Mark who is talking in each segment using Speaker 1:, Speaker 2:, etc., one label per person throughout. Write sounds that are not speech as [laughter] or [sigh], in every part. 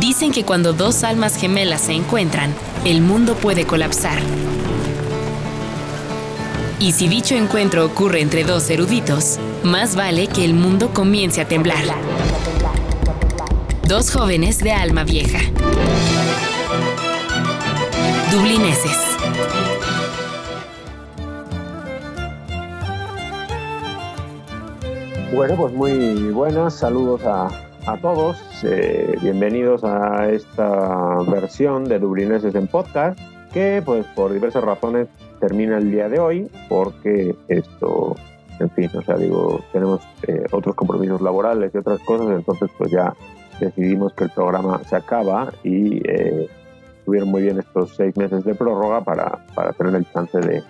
Speaker 1: Dicen que cuando dos almas gemelas se encuentran, el mundo puede colapsar. Y si dicho encuentro ocurre entre dos eruditos, más vale que el mundo comience a temblar. Dos jóvenes de alma vieja. Dublineses.
Speaker 2: Bueno, pues muy buenas, saludos a, a todos, eh, bienvenidos a esta versión de Dublineses en podcast, que pues por diversas razones termina el día de hoy, porque esto, en fin, o sea, digo, tenemos eh, otros compromisos laborales y otras cosas, entonces pues ya decidimos que el programa se acaba y eh, tuvieron muy bien estos seis meses de prórroga para, para tener el chance de,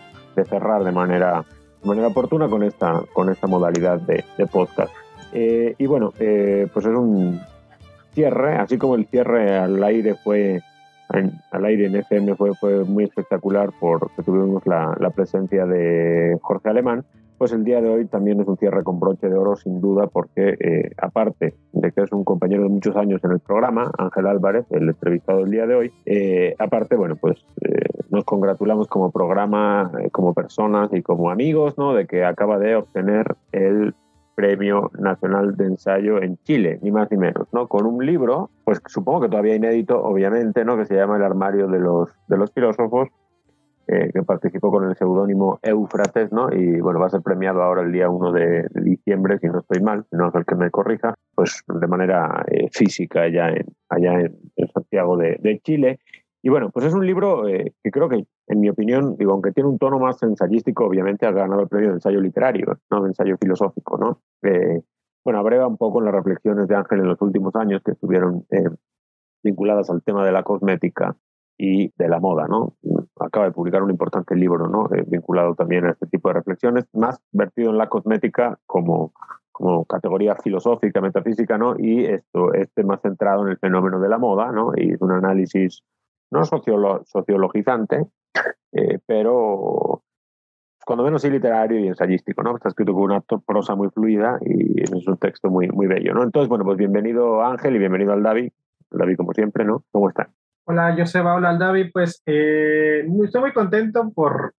Speaker 2: cerrar de manera, de manera oportuna con esta, con esta modalidad de, de podcast. Eh, y bueno, eh, pues es un cierre, así como el cierre al aire fue al aire en FM fue, fue muy espectacular porque tuvimos la, la, presencia de Jorge Alemán, pues el día de hoy también es un cierre con broche de oro sin duda porque eh, aparte de que es un compañero de muchos años en el programa, Ángel Álvarez, el entrevistado del día de hoy, eh, aparte, bueno, pues eh, nos congratulamos como programa, eh, como personas y como amigos, ¿no? De que acaba de obtener el Premio Nacional de Ensayo en Chile, ni más ni menos, ¿no? Con un libro, pues supongo que todavía inédito, obviamente, ¿no? Que se llama El armario de los, de los filósofos, eh, que participó con el seudónimo Eufrates, ¿no? Y bueno, va a ser premiado ahora el día 1 de, diciembre, si no estoy mal, no es el que me corrija, pues de manera eh, física allá en, allá en, Santiago de, de, Chile. Y bueno, pues es un libro eh, que creo que, en mi opinión, digo, aunque tiene un tono más ensayístico, obviamente ha ganado el premio de ensayo literario, no de ensayo filosófico, ¿no? Eh, bueno, abreva un poco las reflexiones de Ángel en los últimos años que estuvieron eh, vinculadas al tema de la cosmética y de la moda, ¿no? Acaba de publicar un importante libro, ¿no? Eh, vinculado también a este tipo de reflexiones, más vertido en la cosmética como, como categoría filosófica, metafísica, ¿no? Y esto, este más centrado en el fenómeno de la moda, ¿no? Y un análisis no sociolo sociologizante, eh, pero cuando menos sí literario y ensayístico, ¿no? Está escrito con una prosa muy fluida y es un texto muy, muy bello, ¿no? Entonces, bueno, pues bienvenido Ángel y bienvenido al David. David, como siempre, ¿no? ¿Cómo están?
Speaker 3: Hola, Joseba, hola David. Pues eh, estoy muy contento por,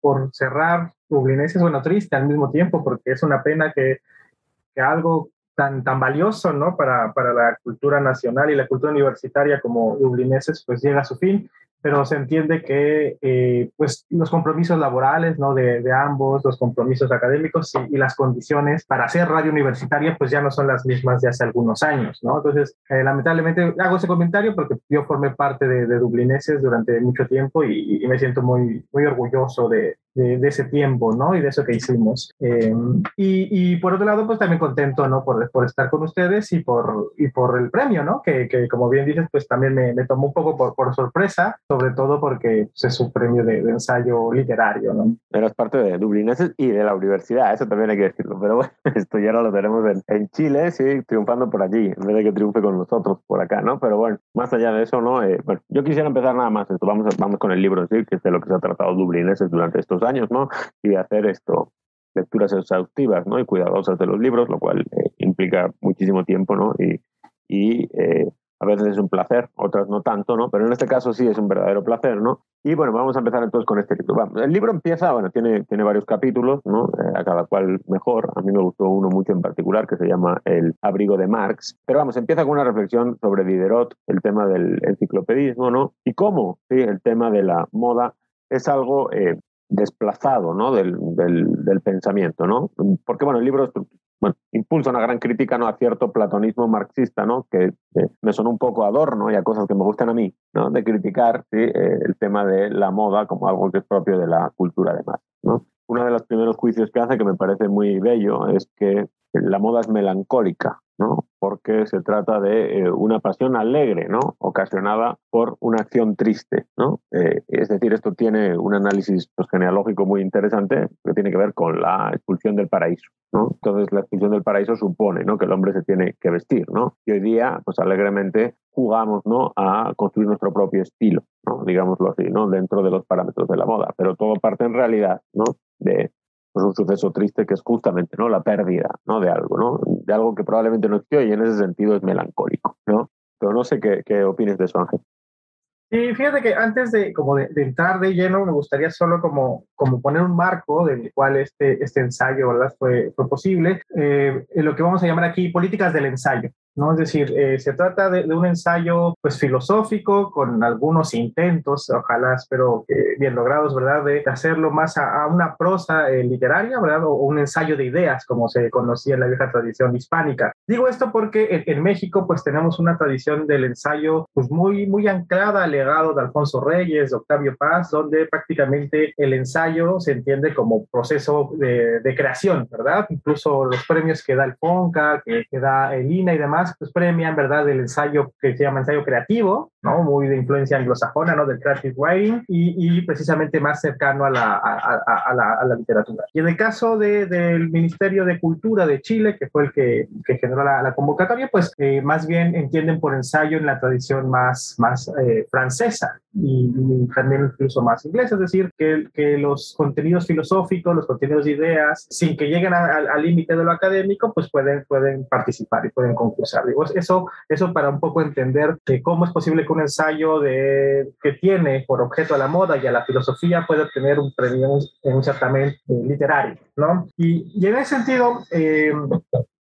Speaker 3: por cerrar Dublineses, bueno, triste al mismo tiempo, porque es una pena que, que algo tan, tan valioso ¿no? para, para la cultura nacional y la cultura universitaria como dublineses, pues llega a su fin pero se entiende que eh, pues los compromisos laborales ¿no? de, de ambos, los compromisos académicos y, y, las condiciones para hacer radio universitaria pues ya no son las mismas de hace algunos años. ¿no? Entonces, eh, lamentablemente hago ese comentario porque yo formé parte de, de Dublineses durante mucho tiempo y, y, me siento muy, muy orgulloso de, de, de, ese tiempo ¿no? y de eso que hicimos. Eh, y, y, por otro lado, pues también contento ¿no? por, por estar con ustedes y por, y por el premio, ¿no? que, que como bien dices, pues también me, me tomó un poco por, por sorpresa sobre todo porque pues, es un premio de, de, ensayo literario. ¿no?
Speaker 2: Eras parte de Dublineses y de la universidad, eso también hay que decirlo. Pero bueno, [laughs] esto ya lo tenemos en, en, Chile, sí, triunfando por allí, en vez de que triunfe con nosotros por acá, ¿no? Pero bueno, más allá de eso, ¿no? Eh, bueno, yo quisiera empezar nada más esto, vamos, vamos con el libro, sí, que es de lo que se ha tratado Dublineses durante estos años, ¿no? Y hacer esto, lecturas exhaustivas, ¿no? Y cuidadosas de los libros, lo cual eh, implica muchísimo tiempo, ¿no? Y, y eh, a veces es un placer, otras no tanto, ¿no? Pero en este caso sí es un verdadero placer, ¿no? Y bueno, vamos a empezar entonces con este libro. Vamos, el libro empieza, bueno, tiene, tiene varios capítulos, ¿no? Eh, a cada cual mejor. A mí me gustó uno mucho en particular que se llama El abrigo de Marx. Pero vamos, empieza con una reflexión sobre Diderot, el tema del enciclopedismo, ¿no? Y cómo, sí, el tema de la moda es algo eh, desplazado, ¿no? Del, del, del, pensamiento, ¿no? Porque, bueno, el libro bueno, impulsa una gran crítica ¿no? a cierto platonismo marxista, ¿no? que eh, me sonó un poco adorno y a cosas que me gustan a mí, ¿no? de criticar ¿sí? eh, el tema de la moda como algo que es propio de la cultura de masa. ¿no? Uno de los primeros juicios que hace, que me parece muy bello, es que la moda es melancólica, porque se trata de eh, una pasión alegre, ¿no? ocasionada por una acción triste. ¿no? Eh, es decir, esto tiene un análisis pues, genealógico muy interesante que tiene que ver con la expulsión del paraíso. Entonces, la expulsión del paraíso supone que el hombre se tiene que vestir. ¿no? Y hoy día, pues alegremente, jugamos a construir nuestro propio estilo, digámoslo así, dentro de los parámetros de la moda. Pero todo parte en realidad ¿no? de pues un suceso triste que es justamente ¿no? la pérdida ¿no? de algo, ¿no? de algo que probablemente no existió y en ese sentido es melancólico. ¿no? Pero no sé qué, qué opines de eso, Ángel.
Speaker 3: Y fíjate que antes de, como de, entrar de lleno, me gustaría solo como, como poner un marco del cual este, este ensayo ¿verdad? Fue, fue posible, eh, lo que vamos a llamar aquí políticas del ensayo. ¿No? Es decir, eh, se trata de, un ensayo pues filosófico con algunos intentos, ojalá espero que bien logrados, ¿verdad? De hacerlo más a, una prosa eh, literaria, ¿verdad? O, un ensayo de ideas, como se conocía en la vieja tradición hispánica. Digo esto porque en, México pues tenemos una tradición del ensayo pues muy, muy anclada al legado de Alfonso Reyes, de Octavio Paz, donde prácticamente el ensayo se entiende como proceso de, de creación, ¿verdad? Incluso los premios que da el FONCA, que, que da el INA y demás, pues premian, ¿verdad?, el ensayo que se llama ensayo creativo, ¿no? Muy de influencia anglosajona, ¿no? Del creative writing y, y precisamente más cercano a la, a, la, a la, literatura. Y en el caso de, del Ministerio de Cultura de Chile, que fue el que, que generó la, convocatoria, pues eh, más bien entienden por ensayo en la tradición más, más eh, francesa y, también incluso más inglesa, es decir, que, que los contenidos filosóficos, los contenidos de ideas, sin que lleguen al límite de lo académico, pues pueden, pueden participar y pueden concursar eso, eso para un poco entender que cómo es posible que un ensayo de, que tiene por objeto a la moda y a la filosofía pueda tener un premio en un certamen eh, literario, ¿no? Y, y, en ese sentido, eh,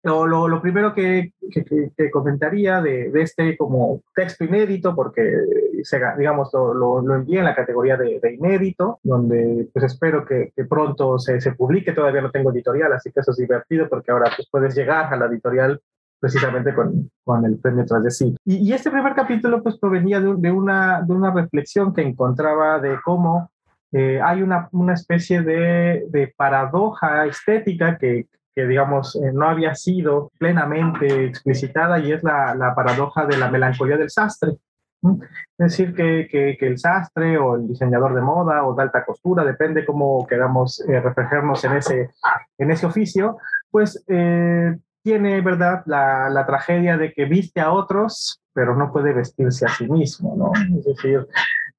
Speaker 3: lo, lo, primero que, que, comentaría de, de, este como texto inédito, porque se, digamos lo, lo, envié en la categoría de, de, inédito, donde pues espero que, pronto se, se, publique, todavía no tengo editorial, así que eso es divertido porque ahora pues puedes llegar a la editorial precisamente con, con el premio tras de sí. Y, y, este primer capítulo pues provenía de, de, una, de una reflexión que encontraba de cómo eh, hay una, una especie de, de, paradoja estética que, que digamos, eh, no había sido plenamente explicitada y es la, la paradoja de la melancolía del sastre. Es decir, que, que, que, el sastre o el diseñador de moda o de alta costura, depende cómo queramos eh, en ese, en ese oficio, pues eh, tiene, ¿verdad?, la, la, tragedia de que viste a otros, pero no puede vestirse a sí mismo, ¿no? Es decir,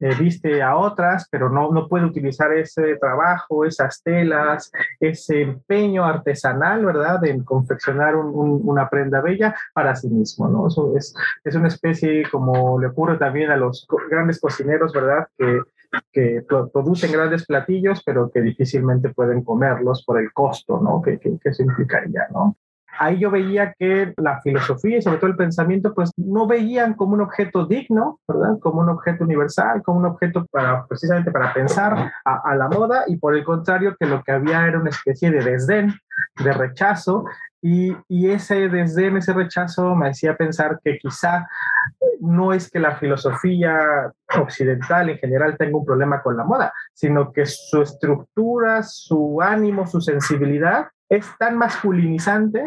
Speaker 3: eh, viste a otras, pero no, no puede utilizar ese trabajo, esas telas, ese empeño artesanal, ¿verdad?, en confeccionar un, una prenda bella para sí mismo, ¿no? Eso es, es una especie, como le ocurre también a los grandes cocineros, ¿verdad?, que que producen grandes platillos, pero que difícilmente pueden comerlos por el costo, ¿no? Que, que, que eso implicaría, ¿no? Ahí yo veía que la filosofía y sobre todo el pensamiento, pues no veían como un objeto digno, ¿verdad? Como un objeto universal, como un objeto para, precisamente para pensar a, la moda y por el contrario que lo que había era una especie de desdén, de rechazo y, y ese desdén, ese rechazo me hacía pensar que quizá no es que la filosofía occidental en general tenga un problema con la moda, sino que su estructura, su ánimo, su sensibilidad es tan masculinizante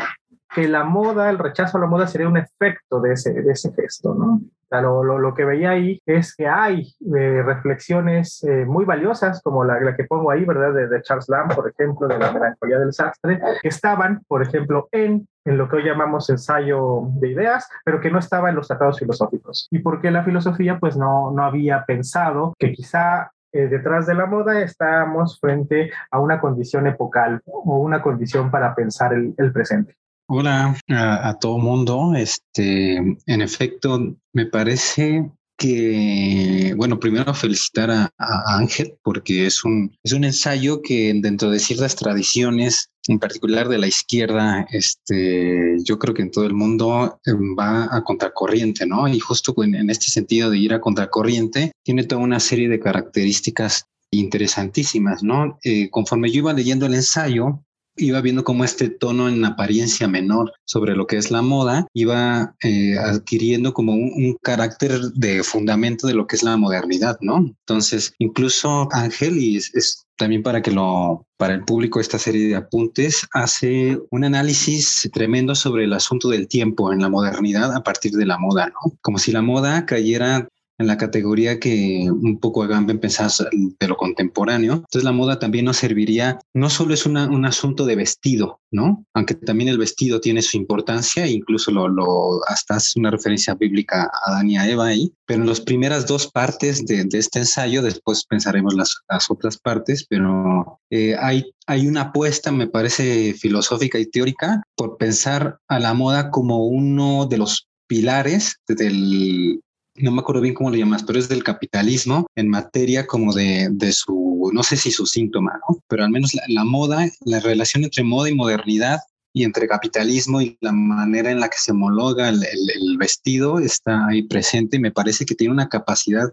Speaker 3: que la moda, el rechazo a la moda sería un efecto de ese, de ese gesto, ¿no? Lo, lo, lo, que veía ahí es que hay eh, reflexiones eh, muy valiosas, como la, la, que pongo ahí, ¿verdad? De, de, Charles Lamb, por ejemplo, de la melancolía del sastre, que estaban, por ejemplo, en, en lo que hoy llamamos ensayo de ideas, pero que no estaba en los tratados filosóficos. ¿Y por qué la filosofía? Pues no, no había pensado que quizá eh, detrás de la moda estamos frente a una condición epocal o una condición para pensar el, el presente.
Speaker 4: Hola a, a, todo mundo. Este, en efecto, me parece que, bueno, primero felicitar a, Ángel porque es un, es un ensayo que dentro de ciertas tradiciones, en particular de la izquierda, este, yo creo que en todo el mundo em, va a contracorriente, ¿no? Y justo en, en este sentido de ir a contracorriente, tiene toda una serie de características interesantísimas, ¿no? Eh, conforme yo iba leyendo el ensayo, iba viendo cómo este tono en apariencia menor sobre lo que es la moda iba eh, adquiriendo como un, un, carácter de fundamento de lo que es la modernidad, ¿no? Entonces, incluso Ángel, y es, es también para que lo, para el público esta serie de apuntes, hace un análisis tremendo sobre el asunto del tiempo en la modernidad a partir de la moda, ¿no? Como si la moda cayera en la categoría que un poco Agamben pensaba de lo contemporáneo. Entonces la moda también nos serviría, no solo es una, un asunto de vestido, ¿no? Aunque también el vestido tiene su importancia, incluso lo, lo hasta es una referencia bíblica a Adán y a Eva ahí, pero en las primeras dos partes de, de este ensayo, después pensaremos las, las otras partes, pero eh, hay, hay una apuesta, me parece, filosófica y teórica por pensar a la moda como uno de los pilares del, no me acuerdo bien cómo lo llamas, pero es del capitalismo en materia como de, de su, no sé si su síntoma, ¿no? Pero al menos la, moda, la relación entre moda y modernidad y entre capitalismo y la manera en la que se homologa el, el, vestido está ahí presente y me parece que tiene una capacidad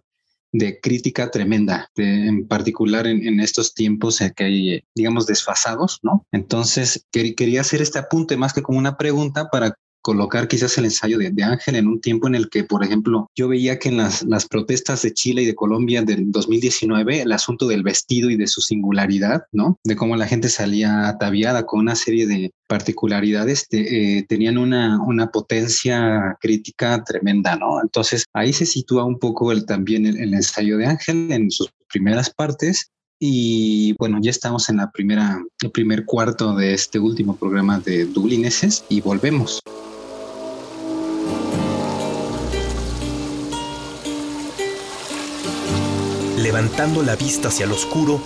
Speaker 4: de crítica tremenda, en particular en, en, estos tiempos que hay, digamos, desfasados, ¿no? Entonces, quería hacer este apunte más que como una pregunta para colocar quizás el ensayo de, Ángel en un tiempo en el que, por ejemplo, yo veía que en las, las protestas de Chile y de Colombia del 2019, el asunto del vestido y de su singularidad, ¿no? De cómo la gente salía ataviada con una serie de particularidades, eh, tenían una, una potencia crítica tremenda, ¿no? Entonces ahí se sitúa un poco el, también el, el ensayo de Ángel en sus primeras partes y bueno, ya estamos en la primera, el primer cuarto de este último programa de Dublineses y volvemos.
Speaker 5: Levantando la vista hacia lo oscuro,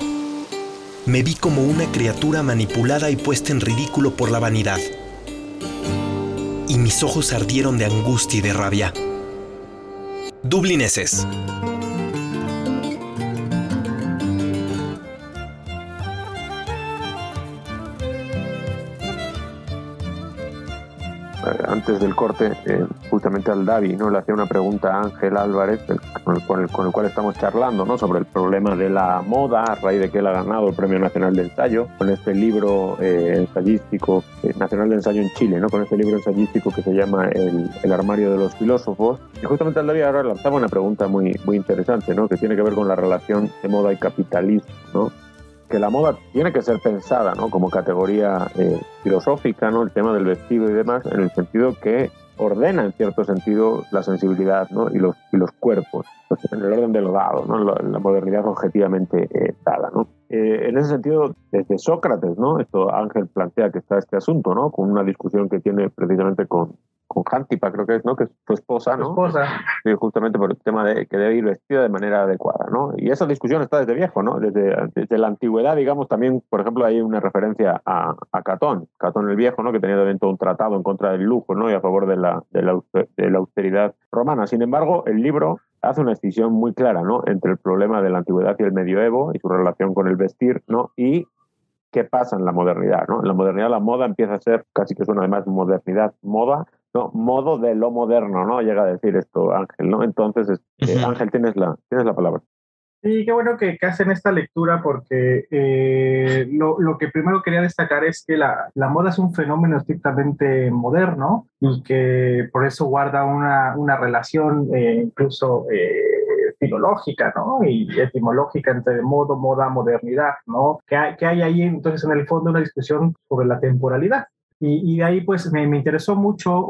Speaker 5: me vi como una criatura manipulada y puesta en ridículo por la vanidad. Y mis ojos ardieron de angustia y de rabia. Dublineses.
Speaker 2: Antes del corte, eh, justamente al Davi, ¿no? Le hacía una pregunta a Ángel Álvarez, con el, con el, cual estamos charlando, ¿no? Sobre el problema de la moda, a raíz de que él ha ganado el Premio Nacional de Ensayo, con este libro eh, ensayístico, eh, Nacional de Ensayo en Chile, ¿no? Con este libro ensayístico que se llama El, el Armario de los Filósofos. Y justamente al Davi ahora lanzaba una pregunta muy, muy interesante, ¿no? Que tiene que ver con la relación de moda y capitalismo, ¿no? Que la moda tiene que ser pensada ¿no? como categoría eh, filosófica, ¿no? el tema del vestido y demás, en el sentido que ordena en cierto sentido la sensibilidad ¿no? y, los, y los cuerpos, en el orden de lo dado, ¿no? la, modernidad objetivamente eh, dada. ¿no? Eh, en ese sentido, desde Sócrates, ¿no? esto Ángel plantea que está este asunto, ¿no? con una discusión que tiene precisamente con, con Hantipa, creo que es, ¿no? Que es su esposa, ¿no?
Speaker 3: esposa.
Speaker 2: Sí, justamente por el tema de que debe ir vestida de manera adecuada, ¿no? Y esa discusión está desde viejo, ¿no? Desde, desde la antigüedad, digamos, también, por ejemplo, hay una referencia a, a Catón, Catón el Viejo, ¿no? Que tenía también todo un tratado en contra del lujo, ¿no? Y a favor de la, de la, de la austeridad romana. Sin embargo, el libro hace una distinción muy clara, ¿no? Entre el problema de la antigüedad y el medioevo y su relación con el vestir, ¿no? Y qué pasa en la modernidad, ¿no? En la modernidad la moda empieza a ser, casi que suena además modernidad, moda, no, modo de lo moderno, ¿no? Llega a decir esto Ángel, ¿no? Entonces, este, Ángel, tienes la, tienes la palabra.
Speaker 3: Sí, qué bueno que, hacen esta lectura porque eh, lo, lo, que primero quería destacar es que la, la, moda es un fenómeno estrictamente moderno y que por eso guarda una, una relación eh, incluso eh, filológica ¿no? y etimológica entre modo, moda, modernidad, ¿no? Que hay, que hay ahí entonces en el fondo una discusión sobre la temporalidad. Y, de ahí pues me, me interesó mucho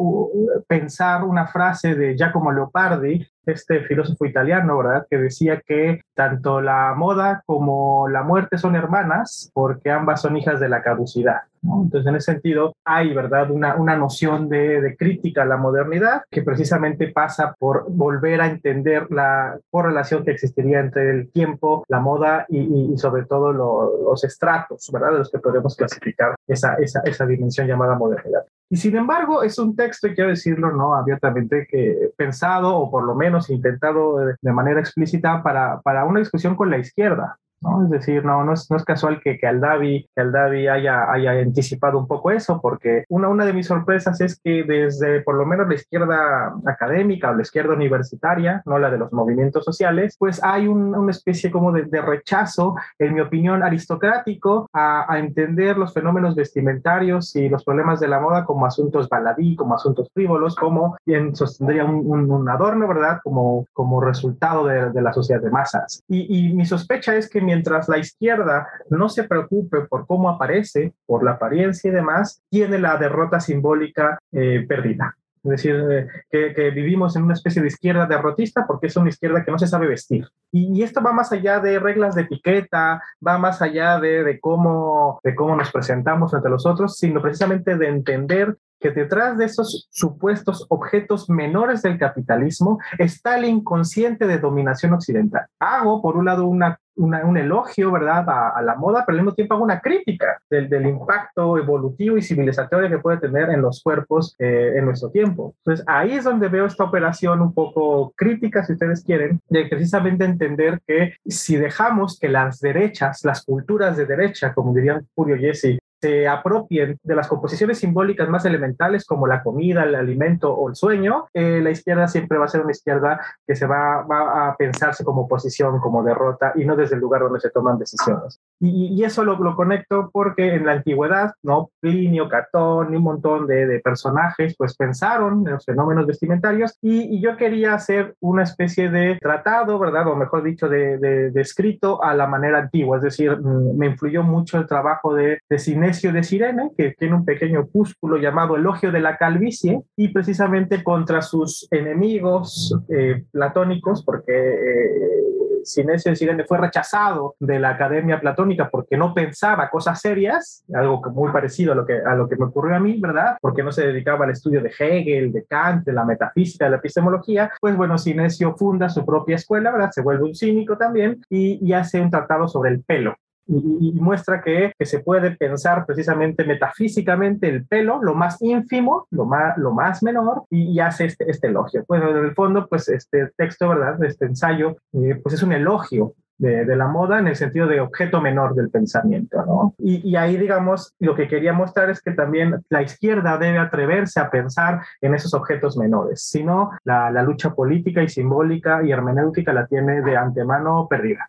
Speaker 3: pensar una frase de Giacomo Leopardi, este filósofo italiano, ¿verdad? Que decía que tanto la moda como la muerte son hermanas porque ambas son hijas de la caducidad. Entonces, en ese sentido, hay, ¿verdad? Una, una noción de, de, crítica a la modernidad que precisamente pasa por volver a entender la correlación que existiría entre el tiempo, la moda y, y sobre todo los estratos, ¿verdad? De los que podemos clasificar esa, esa, esa dimensión llamada modernidad. Y sin embargo, es un texto, y quiero decirlo no abiertamente, que pensado o por lo menos intentado de manera explícita para, para una discusión con la izquierda. ¿No? Es decir, no, no, es, no es casual que, que Aldavi, que Aldavi haya, haya anticipado un poco eso, porque una, una de mis sorpresas es que desde por lo menos la izquierda académica o la izquierda universitaria, no la de los movimientos sociales, pues hay un, una especie como de, rechazo, en mi opinión, aristocrático a, a, entender los fenómenos vestimentarios y los problemas de la moda como asuntos baladí, como asuntos frívolos, como bien sostendría un, un, un adorno, ¿verdad? Como, como resultado de, de la sociedad de masas. Y, y mi sospecha es que mi mientras la izquierda no se preocupe por cómo aparece, por la apariencia y demás, tiene la derrota simbólica eh, perdida. Es decir, eh, que, que, vivimos en una especie de izquierda derrotista porque es una izquierda que no se sabe vestir. Y, y esto va más allá de reglas de etiqueta, va más allá de, de, cómo, de cómo nos presentamos ante los otros, sino precisamente de entender que detrás de esos supuestos objetos menores del capitalismo está el inconsciente de dominación occidental. Hago, por un lado, una un elogio, ¿verdad?, a, la moda, pero al mismo tiempo hago una crítica del, del, impacto evolutivo y civilizatorio que puede tener en los cuerpos eh, en nuestro tiempo. Entonces, ahí es donde veo esta operación un poco crítica, si ustedes quieren, de precisamente entender que si dejamos que las derechas, las culturas de derecha, como dirían Julio Jesse, se apropien de las composiciones simbólicas más elementales como la comida, el alimento o el sueño, eh, la izquierda siempre va a ser una izquierda que se va, va, a pensarse como oposición, como derrota y no desde el lugar donde se toman decisiones. Y, y eso lo, lo, conecto porque en la antigüedad, ¿no? Plinio, Catón y un montón de, de personajes pues pensaron en los fenómenos vestimentarios y, y, yo quería hacer una especie de tratado, ¿verdad? O mejor dicho, de, de, de escrito a la manera antigua, es decir, mm, me influyó mucho el trabajo de, de cine de Sirene, que tiene un pequeño opúsculo llamado Elogio de la Calvicie, y precisamente contra sus enemigos eh, platónicos, porque eh, Sinesio Sirene fue rechazado de la Academia Platónica porque no pensaba cosas serias, algo muy parecido a lo que, a lo que me ocurrió a mí, ¿verdad? Porque no se dedicaba al estudio de Hegel, de Kant, de la metafísica, de la epistemología. Pues bueno, Sinesio funda su propia escuela, ¿verdad? Se vuelve un cínico también y, y hace un tratado sobre el pelo y, muestra que, que, se puede pensar precisamente metafísicamente el pelo, lo más ínfimo, lo más, lo más menor, y, hace este, este elogio. Bueno, en el fondo, pues este texto, ¿verdad? Este ensayo, eh, pues es un elogio de, de, la moda en el sentido de objeto menor del pensamiento, ¿no? Y, y, ahí, digamos, lo que quería mostrar es que también la izquierda debe atreverse a pensar en esos objetos menores, si no, la, la lucha política y simbólica y hermenéutica la tiene de antemano perdida.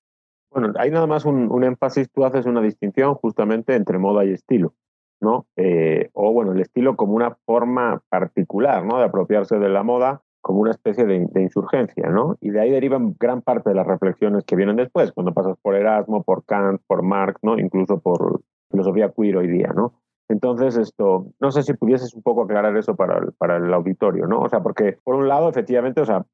Speaker 2: Bueno, hay nada más un, énfasis, tú haces una distinción justamente entre moda y estilo, ¿no? Eh, o bueno, el estilo como una forma particular, ¿no? De apropiarse de la moda como una especie de, insurgencia, ¿no? Y de ahí derivan gran parte de las reflexiones que vienen después, cuando pasas por Erasmo, por Kant, por Marx, ¿no? Incluso por filosofía queer hoy día, ¿no? Entonces, esto, no sé si pudieses un poco aclarar eso para el, para el auditorio, ¿no? O sea, porque por un lado, efectivamente, o sea,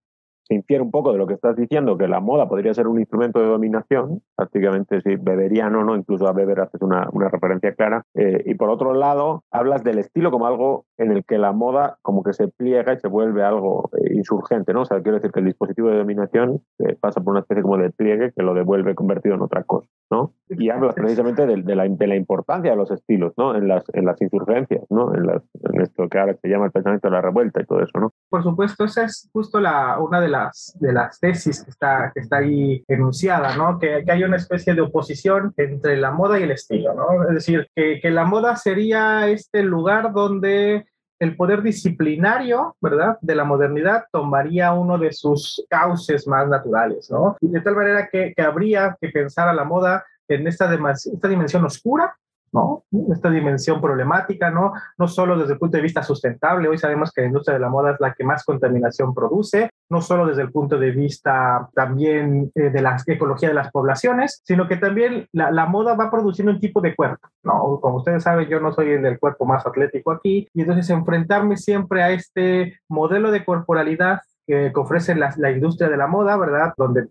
Speaker 2: se infiere un poco de lo que estás diciendo, que la moda podría ser un instrumento de dominación, prácticamente si beberiano, ¿no? Incluso a beber haces una, una referencia clara. Eh, y por otro lado, hablas del estilo como algo en el que la moda como que se pliega y se vuelve algo eh, insurgente, ¿no? O sea, quiero decir que el dispositivo de dominación eh, pasa por una especie como de pliegue que lo devuelve convertido en otra cosa, ¿no? Y hablas precisamente de, de, la, de la, importancia de los estilos, ¿no? En las, en las insurgencias, ¿no? En, las, en esto que ahora se llama el pensamiento de la revuelta y todo eso, ¿no?
Speaker 3: Por supuesto, esa es justo la, una de las de las tesis que está, que está ahí enunciada, ¿no? Que, que hay una especie de oposición entre la moda y el estilo, ¿no? Es decir, que, que la moda sería este lugar donde el poder disciplinario, ¿verdad?, de la modernidad tomaría uno de sus cauces más naturales, ¿no? Y de tal manera que, que habría que pensar a la moda en esta, esta dimensión oscura ¿no? Esta dimensión problemática, ¿no? No solo desde el punto de vista sustentable, hoy sabemos que la industria de la moda es la que más contaminación produce, no solo desde el punto de vista también eh, de la ecología de las poblaciones, sino que también la, la, moda va produciendo un tipo de cuerpo, ¿no? Como ustedes saben, yo no soy el del cuerpo más atlético aquí, y entonces enfrentarme siempre a este modelo de corporalidad que, ofrece la, industria de la moda, ¿verdad? Donde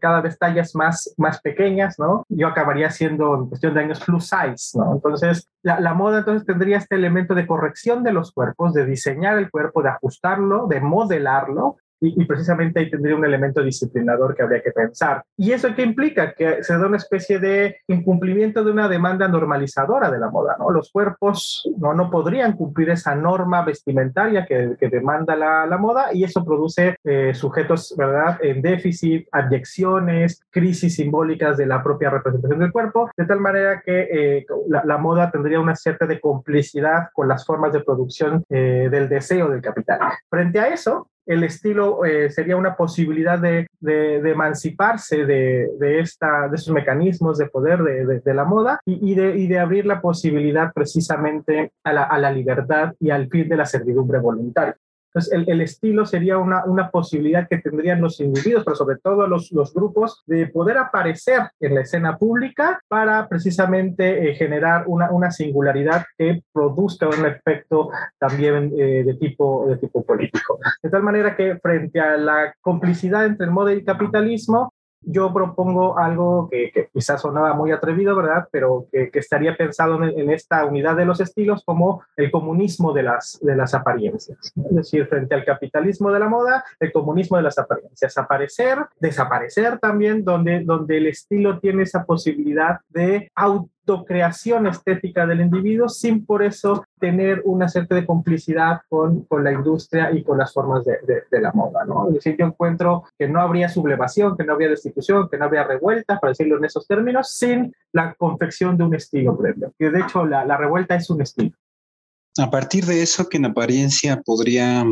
Speaker 3: cada vez tallas más, más pequeñas, ¿no? Yo acabaría siendo en cuestión de años plus size, ¿no? Entonces, la, la, moda entonces tendría este elemento de corrección de los cuerpos, de diseñar el cuerpo, de ajustarlo, de modelarlo, y, precisamente ahí tendría un elemento disciplinador que habría que pensar. ¿Y eso qué implica? Que se da una especie de incumplimiento de una demanda normalizadora de la moda, ¿no? Los cuerpos no, no podrían cumplir esa norma vestimentaria que, que demanda la, la, moda y eso produce eh, sujetos, ¿verdad?, en déficit, abyecciones, crisis simbólicas de la propia representación del cuerpo, de tal manera que eh, la, la, moda tendría una cierta de complicidad con las formas de producción eh, del deseo del capital. Frente a eso, el estilo eh, sería una posibilidad de, emanciparse de, de, esos mecanismos de poder de, la moda y, de, abrir la posibilidad precisamente a la, a la libertad y al fin de la servidumbre voluntaria. Entonces, el, el, estilo sería una, una posibilidad que tendrían los individuos, pero sobre todo los, los grupos, de poder aparecer en la escena pública para precisamente eh, generar una, una, singularidad que produzca un efecto también eh, de, tipo, de tipo político. De tal manera que frente a la complicidad entre el moda y el capitalismo, yo propongo algo que, quizás sonaba muy atrevido, ¿verdad? Pero que, estaría pensado en, esta unidad de los estilos como el comunismo de las, de las apariencias. Es decir, frente al capitalismo de la moda, el comunismo de las apariencias. Aparecer, desaparecer también, donde, donde el estilo tiene esa posibilidad de auto creación estética del individuo sin por eso tener una cierta de complicidad con, con la industria y con las formas de, de, la moda, ¿no? Es decir, yo encuentro que no habría sublevación, que no habría destitución, que no habría revuelta, para decirlo en esos términos, sin la confección de un estilo previo, que de hecho la revuelta es un estilo.
Speaker 4: A partir de eso, que en apariencia podría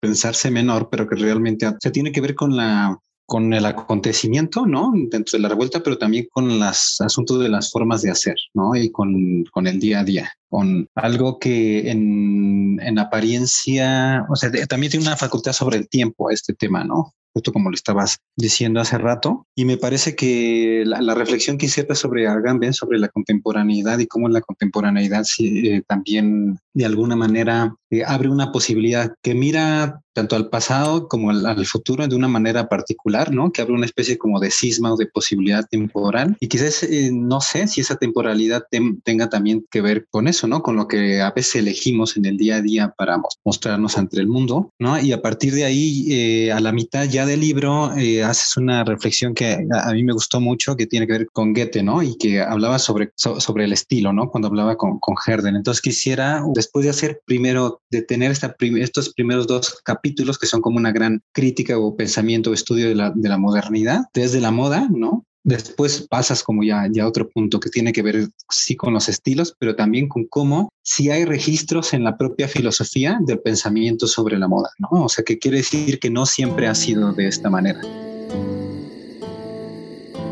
Speaker 4: pensarse menor, pero que realmente se tiene que ver con la con el acontecimiento, ¿no? Dentro de la revuelta, pero también con los asuntos de las formas de hacer, ¿no? Y con, con el día a día, con algo que en, en apariencia, o sea, también tiene una facultad sobre el tiempo, este tema, ¿no? justo como lo estabas diciendo hace rato. Y me parece que la, reflexión que hiciste sobre Agamben, sobre la contemporaneidad y cómo la contemporaneidad eh, también de alguna manera eh, abre una posibilidad que mira tanto al pasado como al, futuro de una manera particular, ¿no? Que abre una especie como de cisma o de posibilidad temporal. Y quizás eh, no sé si esa temporalidad tenga también que ver con eso, ¿no? Con lo que a veces elegimos en el día a día para mostrarnos ante el mundo, ¿no? Y a partir de ahí, eh, a la mitad ya del libro, eh, haces una reflexión que a, mí me gustó mucho, que tiene que ver con Goethe, ¿no? Y que hablaba sobre, sobre el estilo, ¿no? Cuando hablaba con, con Herden. Entonces quisiera, después de hacer primero, de tener esta estos primeros dos capítulos, capítulos que son como una gran crítica o pensamiento o estudio de la, de la modernidad, desde la moda, ¿no? Después pasas como ya, ya a otro punto que tiene que ver sí con los estilos, pero también con cómo si hay registros en la propia filosofía del pensamiento sobre la moda, ¿no? O sea, que quiere decir que no siempre ha sido de esta manera.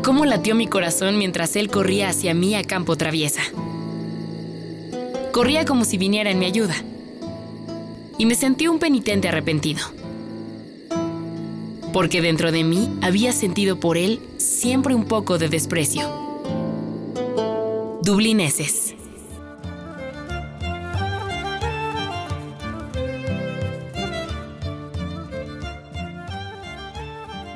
Speaker 1: ¿Cómo latió mi corazón mientras él corría hacia mí a campo traviesa? Corría como si viniera en mi ayuda y me sentí un penitente arrepentido. Porque dentro de mí había sentido por él siempre un poco de desprecio. Dublineses.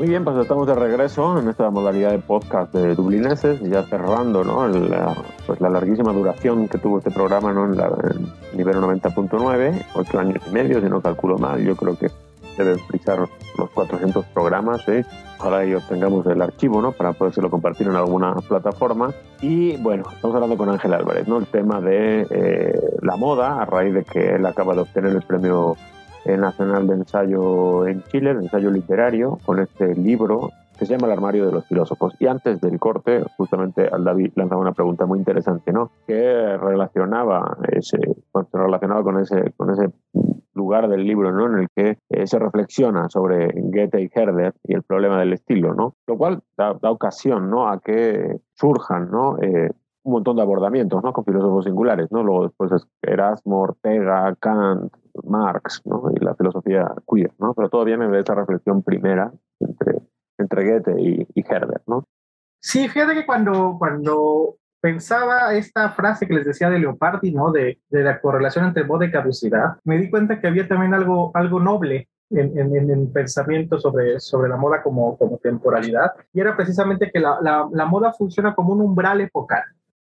Speaker 2: Muy bien, pues estamos de regreso en esta modalidad de podcast de Dublineses, ya cerrando ¿no? la, pues la larguísima duración que tuvo este programa ¿no? en, la, nivel 90.9, ocho años y medio, si no calculo mal, yo creo que debe frisar los 400 programas, ¿eh? ojalá ahí obtengamos el archivo ¿no? para podérselo compartir en alguna plataforma. Y bueno, estamos hablando con Ángel Álvarez, ¿no? el tema de eh, la moda, a raíz de que él acaba de obtener el premio Nacional de Ensayo en Chile, ensayo literario, con este libro que se llama El armario de los filósofos. Y antes del corte, justamente al David lanzaba una pregunta muy interesante, ¿no? Que relacionaba ese, se relacionaba con ese, con ese lugar del libro, ¿no? En el que eh, se reflexiona sobre Goethe y Herder y el problema del estilo, ¿no? Lo cual da, ocasión, ¿no? A que surjan, ¿no? Eh, un montón de abordamientos, ¿no? Con filósofos singulares, ¿no? Luego después es Erasmo, Ortega, Kant, Marx, ¿no? Y la filosofía queer, ¿no? Pero todo viene de esa reflexión primera entre, entre Goethe y, y Herder, ¿no?
Speaker 3: Sí, fíjate que cuando, cuando pensaba esta frase que les decía de Leopardi, ¿no? De, de la correlación entre moda y caducidad, me di cuenta que había también algo, algo noble en, en, en, pensamiento sobre, sobre la moda como, como temporalidad, y era precisamente que la, la, la moda funciona como un umbral epocal,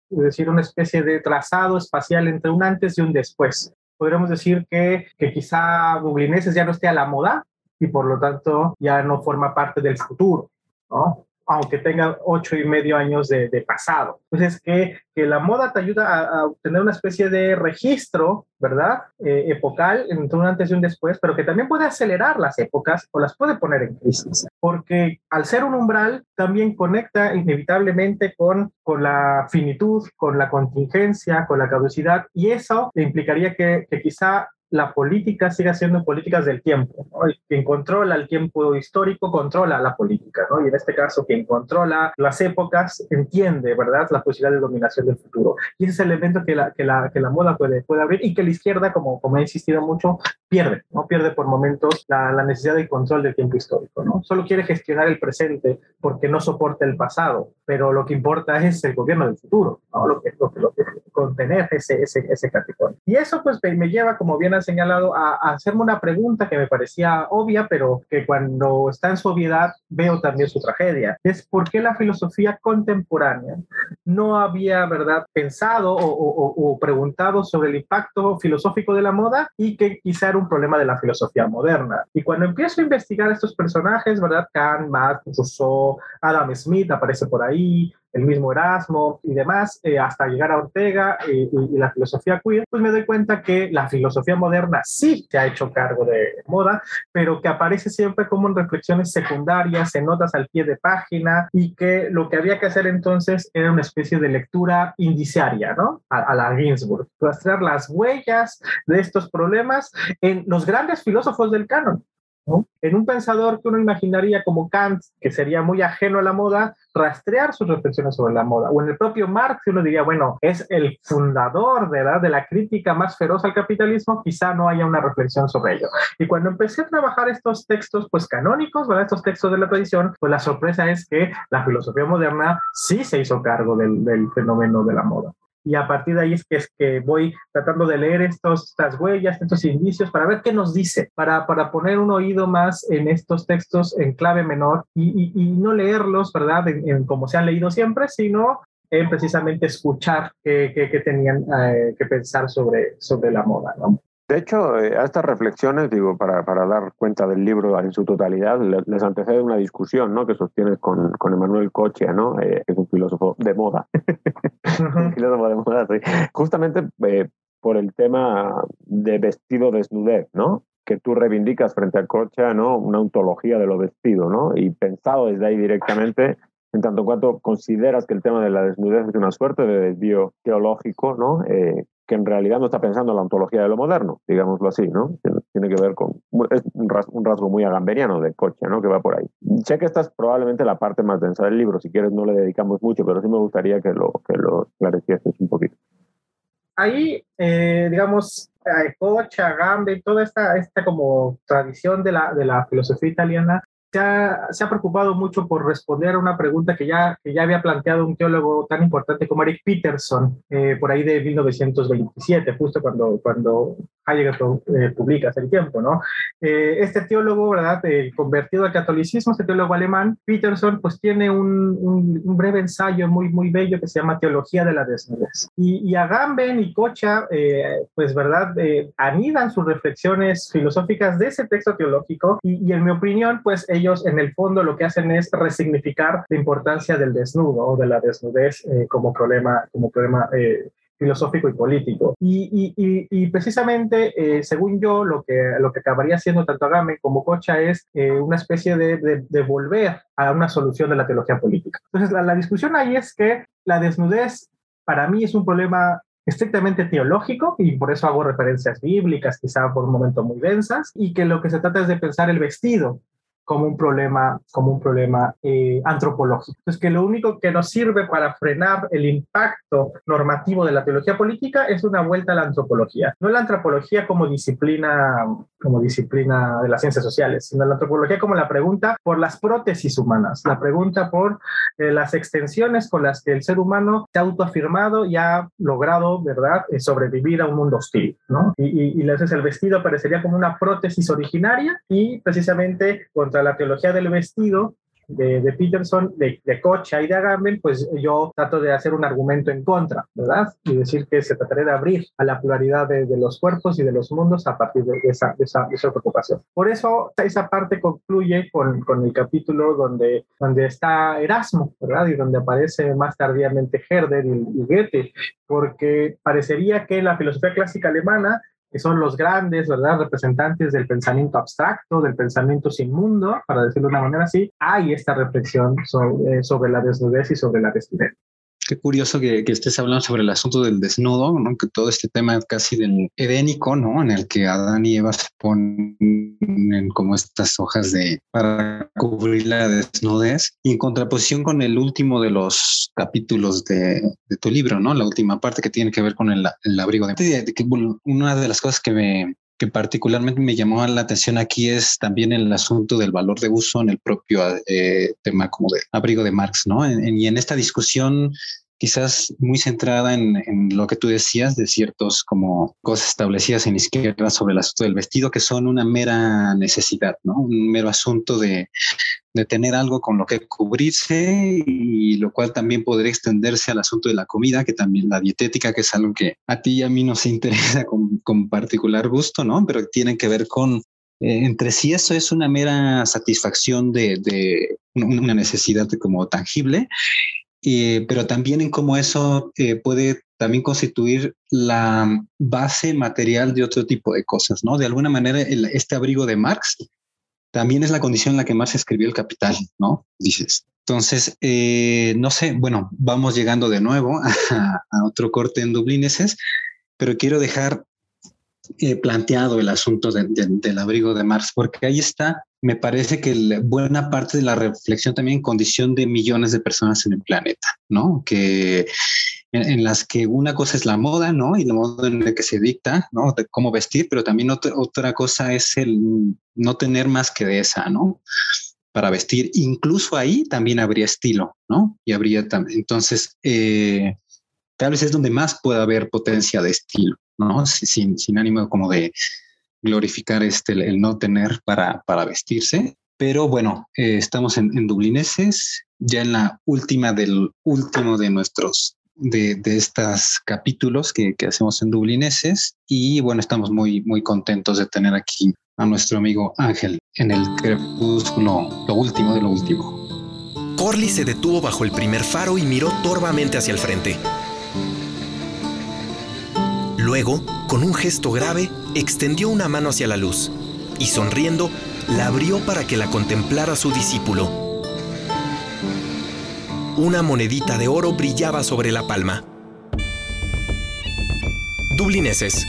Speaker 3: es decir, una especie de trazado espacial entre un antes y un después podríamos decir que, que quizá Dublineses ya no esté a la moda y por lo tanto ya no forma parte del futuro, ¿no? Aunque tenga ocho y medio años de, pasado. Entonces, que, que la moda te ayuda a, a, obtener una especie de registro, ¿verdad? Eh, epocal, entre un antes y un después, pero que también puede acelerar las épocas o las puede poner en crisis, porque al ser un umbral también conecta inevitablemente con, con la finitud, con la contingencia, con la caducidad, y eso implicaría que quizá la política siga siendo políticas del tiempo. Quien controla el tiempo histórico controla la política, ¿no? y en este caso quien controla las épocas entiende, ¿verdad?, la posibilidad de dominación del futuro. Y ese es el elemento que la, que la, que la moda puede, puede abrir y que la izquierda, como, como he insistido mucho, pierde, ¿no? Pierde por momentos la, la necesidad de control del tiempo histórico, ¿no? Solo quiere gestionar el presente porque no soporta el pasado, pero lo que importa es el gobierno del futuro, ¿no? Lo que, lo que, lo que contener ese, ese, ese categoría. Y eso pues me lleva, como bien señalado a, hacerme una pregunta que me parecía obvia, pero que cuando está en su obviedad veo también su tragedia. Es por qué la filosofía contemporánea no había, ¿verdad?, pensado o, preguntado sobre el impacto filosófico de la moda y que quizá era un problema de la filosofía moderna. Y cuando empiezo a investigar estos personajes, ¿verdad? Kant, Marx, Rousseau, Adam Smith aparece por ahí, el mismo Erasmo y demás, eh, hasta llegar a Ortega y, la filosofía queer, pues me doy cuenta que la filosofía moderna sí se ha hecho cargo de moda, pero que aparece siempre como en reflexiones secundarias, en notas al pie de página, y que lo que había que hacer entonces era una especie de lectura indiciaria, ¿no? A, a la Ginsburg, rastrear las huellas de estos problemas en los grandes filósofos del canon. En un pensador que uno imaginaría como Kant, que sería muy ajeno a la moda, rastrear sus reflexiones sobre la moda. O en el propio Marx, uno diría, bueno, es el fundador de la crítica más feroz al capitalismo, quizá no haya una reflexión sobre ello. Y cuando empecé a trabajar estos textos, pues canónicos, estos textos de la tradición, pues la sorpresa es que la filosofía moderna sí se hizo cargo del fenómeno de la moda y a partir de ahí es que, es que voy tratando de leer estos, estas huellas, estos indicios para ver qué nos dice, para, para poner un oído más en estos textos en clave menor y, y, no leerlos, ¿verdad? En, como se han leído siempre, sino en precisamente escuchar qué, qué, tenían eh, que pensar sobre, sobre la moda, ¿no?
Speaker 2: De hecho, eh, a estas reflexiones, digo, para, para, dar cuenta del libro en su totalidad, les, antecede una discusión ¿no? que sostienes con, con Emanuel Cochea, ¿no? Eh, es un filósofo de moda. [laughs] un filósofo de moda, sí. Justamente eh, por el tema de vestido desnudez, ¿no? que tú reivindicas frente a Cochea, ¿no? Una ontología de lo vestido, ¿no? Y pensado desde ahí directamente, en tanto cuanto consideras que el tema de la desnudez es una suerte de desvío teológico, ¿no? Que en realidad no está pensando en la ontología de lo moderno, digámoslo así, ¿no? Tiene que ver con es un rasgo, muy agamberiano de coche, ¿no? Que va por ahí. Sé que esta es probablemente la parte más densa del libro, si quieres no le dedicamos mucho, pero sí me gustaría que lo, que lo un poquito.
Speaker 3: Ahí, eh, digamos, Coche, Agamben, toda esta, esta como tradición de la, de la filosofía italiana se ha, preocupado mucho por responder a una pregunta que ya, que ya había planteado un teólogo tan importante como Eric Peterson, eh, por ahí de 1927, justo cuando, cuando Heidegger eh, publica hace tiempo, ¿no? Eh, este teólogo, ¿verdad?, convertido al catolicismo, este teólogo alemán, Peterson, pues tiene un, un, breve ensayo muy, muy bello que se llama Teología de la Desnudez. Y, y Agamben y Cocha, pues, ¿verdad?, anidan sus reflexiones filosóficas de ese texto teológico y, y en mi opinión, pues, ellos en el fondo lo que hacen es resignificar la importancia del desnudo o de la desnudez eh, como problema, como problema eh, filosófico y político. Y, y, y, precisamente, eh, según yo, lo que, lo que acabaría siendo tanto Agame como Cocha es una especie de, de, volver a una solución de la teología política. Entonces, la, la discusión ahí es que la desnudez para mí es un problema estrictamente teológico y por eso hago referencias bíblicas, quizá por un momento muy densas, y que lo que se trata es de pensar el vestido como un problema, como un problema eh, antropológico. Entonces, que lo único que nos sirve para frenar el impacto normativo de la teología política es una vuelta a la antropología. No la antropología como disciplina, como disciplina de las ciencias sociales, sino la antropología como la pregunta por las prótesis humanas, la pregunta por eh, las extensiones con las que el ser humano se ha autoafirmado y ha logrado, ¿verdad?, eh, sobrevivir a un mundo hostil, ¿no? Y, y, y entonces el vestido parecería como una prótesis originaria y precisamente contra la teología del vestido de, Peterson, de, de Cocha y de Agamben, pues yo trato de hacer un argumento en contra, ¿verdad? Y decir que se trataría de abrir a la pluralidad de, los cuerpos y de los mundos a partir de esa, esa, preocupación. Por eso esa parte concluye con, con, el capítulo donde, donde está Erasmo, ¿verdad? Y donde aparece más tardíamente Herder y, y Goethe, porque parecería que la filosofía clásica alemana que son los grandes, ¿verdad?, representantes del pensamiento abstracto, del pensamiento sin mundo, para decirlo de una manera así, hay esta reflexión sobre, la desnudez y sobre la vestimenta.
Speaker 4: Qué curioso que, estés hablando sobre el asunto del desnudo, ¿no? que todo este tema casi del edénico, ¿no? en el que Adán y Eva se ponen como estas hojas de para cubrir la desnudez, y en contraposición con el último de los capítulos de, tu libro, ¿no? la última parte que tiene que ver con el, abrigo de, de, que una de las cosas que me que particularmente me llamó la atención aquí es también el asunto del valor de uso en el propio eh, tema como de abrigo de Marx, ¿no? y en esta discusión quizás muy centrada en, lo que tú decías de ciertos como cosas establecidas en izquierda sobre el asunto del vestido, que son una mera necesidad, ¿no? Un mero asunto de, de tener algo con lo que cubrirse y lo cual también podría extenderse al asunto de la comida, que también la dietética, que es algo que a ti y a mí nos [laughs] interesa con, con particular gusto, ¿no? Pero tiene que ver con eh, entre sí eso es una mera satisfacción de, de una necesidad como tangible pero también en cómo eso eh, puede también constituir la base material de otro tipo de cosas, ¿no? De alguna manera, este abrigo de Marx también es la condición en la que Marx escribió el Capital, ¿no? Dices. Entonces, eh, no sé, bueno, vamos llegando de nuevo [laughs] a, otro corte en Dublineses, pero quiero dejar eh, planteado el asunto del abrigo de Marx, porque ahí está me parece que buena parte de la reflexión también en condición de millones de personas en el planeta, ¿no? Que en, las que una cosa es la moda, ¿no? Y la moda en la que se dicta, ¿no? De cómo vestir, pero también otra, otra cosa es el no tener más que de esa, ¿no? Para vestir. Incluso ahí también habría estilo, ¿no? Y habría también, entonces, eh, tal vez es donde más puede haber potencia de estilo, ¿no? Sin, ánimo como de glorificar este, el no tener para, para vestirse. Pero bueno, eh, estamos en, en, Dublineses, ya en la última del último de nuestros, de, de estos capítulos que, que, hacemos en Dublineses. Y bueno, estamos muy, muy contentos de tener aquí a nuestro amigo Ángel en el crepúsculo, lo último de lo último.
Speaker 5: Corley se detuvo bajo el primer faro y miró torvamente hacia el frente. Luego, con un gesto grave, extendió una mano hacia la luz y sonriendo, la abrió para que la contemplara su discípulo. Una monedita de oro brillaba sobre la palma. Dublineses,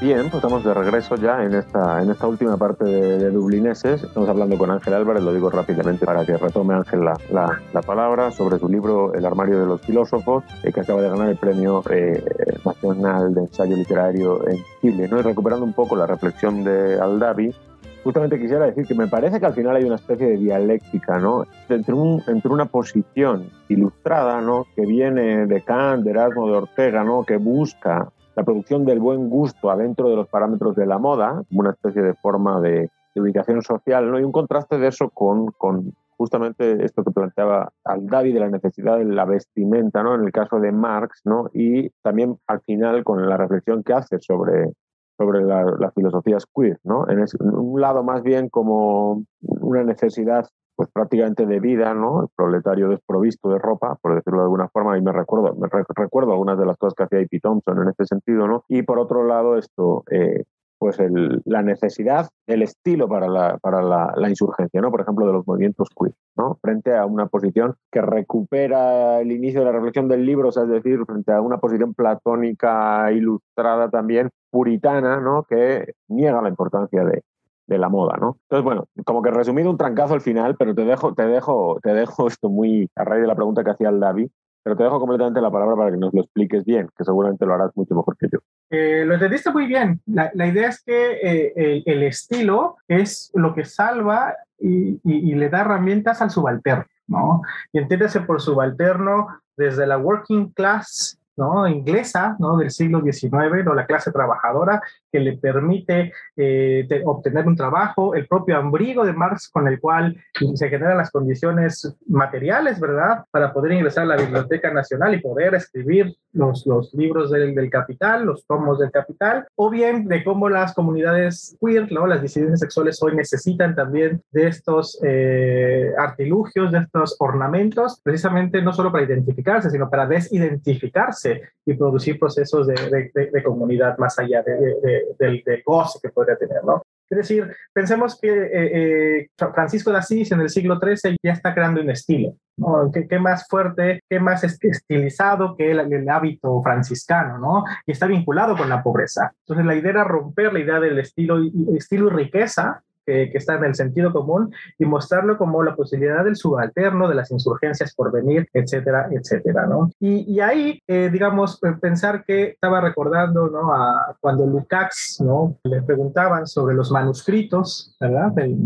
Speaker 2: Bien, pues estamos de regreso ya en esta, en esta última parte de, Dublineses. Estamos hablando con Ángel Álvarez, lo digo rápidamente para que retome Ángel la, la, palabra sobre su libro El armario de los filósofos, eh, que acaba de ganar el Premio eh, Nacional de Ensayo Literario en Chile. ¿no? Y recuperando un poco la reflexión de Aldavi, justamente quisiera decir que me parece que al final hay una especie de dialéctica, ¿no? Entre, un, entre una posición ilustrada, ¿no? Que viene de Kant, de Erasmo, de Ortega, ¿no? Que busca la producción del buen gusto adentro de los parámetros de la moda, como una especie de forma de, ubicación social, ¿no? Y un contraste de eso con, con justamente esto que planteaba al David de la necesidad de la vestimenta, ¿no? En el caso de Marx, ¿no? Y también al final con la reflexión que hace sobre, sobre las filosofías queer, ¿no? En, un lado más bien como una necesidad pues prácticamente de vida, ¿no? El proletario desprovisto de ropa, por decirlo de alguna forma, y me recuerdo, me recuerdo algunas de las cosas que hacía A.P. Thompson en este sentido, ¿no? Y por otro lado, esto, eh, pues la necesidad, el estilo para, la, para la, la, insurgencia, ¿no? Por ejemplo, de los movimientos queer, ¿no? Frente a una posición que recupera el inicio de la reflexión del libro, es decir, frente a una posición platónica ilustrada también, puritana, ¿no? Que niega la importancia de, de la moda, ¿no? Entonces, bueno, como que resumido un trancazo al final, pero te dejo, te dejo, te dejo [laughs] esto muy a raíz de la pregunta que hacía el David, pero te dejo completamente la palabra para que nos lo expliques bien, que seguramente lo harás mucho mejor que yo.
Speaker 3: Eh, lo entendiste muy bien. La, la idea es que eh, el, el, estilo es lo que salva y, y, y, le da herramientas al subalterno, ¿no? Y entiéndese por subalterno desde la working class ¿no? inglesa ¿no? del siglo XIX, ¿no? la clase trabajadora, que le permite eh, obtener un trabajo, el propio abrigo de Marx con el cual se generan las condiciones materiales, ¿verdad?, para poder ingresar a la Biblioteca Nacional y poder escribir los, los libros del, del Capital, los tomos del Capital, o bien de cómo las comunidades queer, ¿no? las disidencias sexuales hoy necesitan también de estos eh, artilugios, de estos ornamentos, precisamente no solo para identificarse, sino para desidentificarse y producir procesos de, de, de comunidad más allá del, del goce que podría tener, ¿no? Es decir, pensemos que eh, eh, Francisco de Asís en el siglo XIII ya está creando un estilo. ¿no? ¿Qué, ¿Qué, más fuerte, qué más estilizado que el, el, hábito franciscano, ¿no? Y está vinculado con la pobreza. Entonces la idea era romper la idea del estilo, estilo y riqueza, que, que, está en el sentido común y mostrarlo como la posibilidad del subalterno, de las insurgencias por venir, etcétera, etcétera, ¿no? Y, y ahí, eh, digamos, pensar que estaba recordando, ¿no? A cuando Lukács, ¿no? Le preguntaban sobre los manuscritos, ¿verdad? Del,